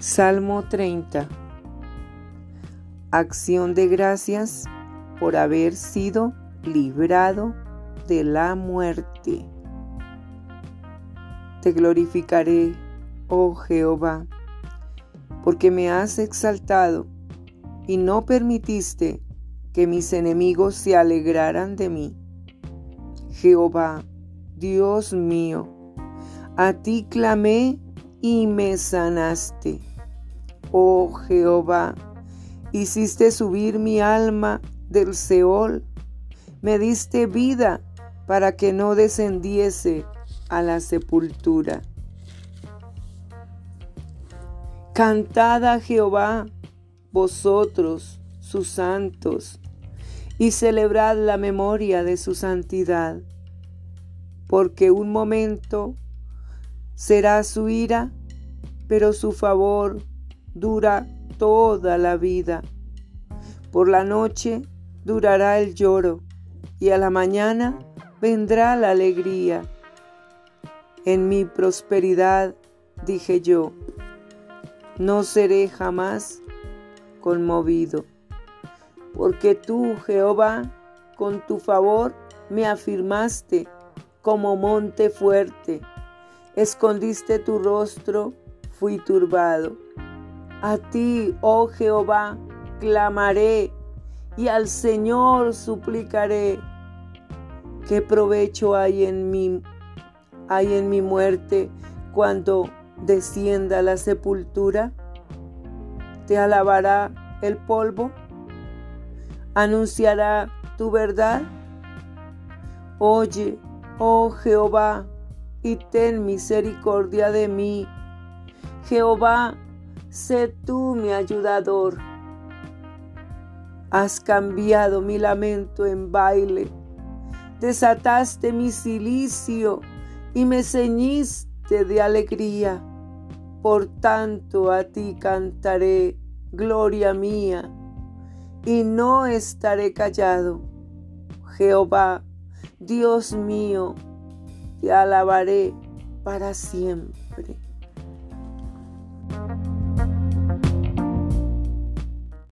Salmo 30. Acción de gracias por haber sido librado de la muerte. Te glorificaré, oh Jehová, porque me has exaltado y no permitiste que mis enemigos se alegraran de mí. Jehová, Dios mío, a ti clamé y me sanaste. Oh Jehová, hiciste subir mi alma del Seol, me diste vida para que no descendiese a la sepultura. Cantad a Jehová, vosotros, sus santos, y celebrad la memoria de su santidad, porque un momento será su ira, pero su favor dura toda la vida. Por la noche durará el lloro y a la mañana vendrá la alegría. En mi prosperidad, dije yo, no seré jamás conmovido, porque tú, Jehová, con tu favor me afirmaste como monte fuerte, escondiste tu rostro, fui turbado. A ti, oh Jehová, clamaré y al Señor suplicaré. ¿Qué provecho hay en mi hay en mi muerte cuando descienda la sepultura? ¿Te alabará el polvo? ¿Anunciará tu verdad? Oye, oh Jehová, y ten misericordia de mí. Jehová, sé tú mi ayudador. Has cambiado mi lamento en baile, desataste mi silicio y me ceñiste de alegría. Por tanto a ti cantaré, gloria mía, y no estaré callado. Jehová, Dios mío, te alabaré para siempre.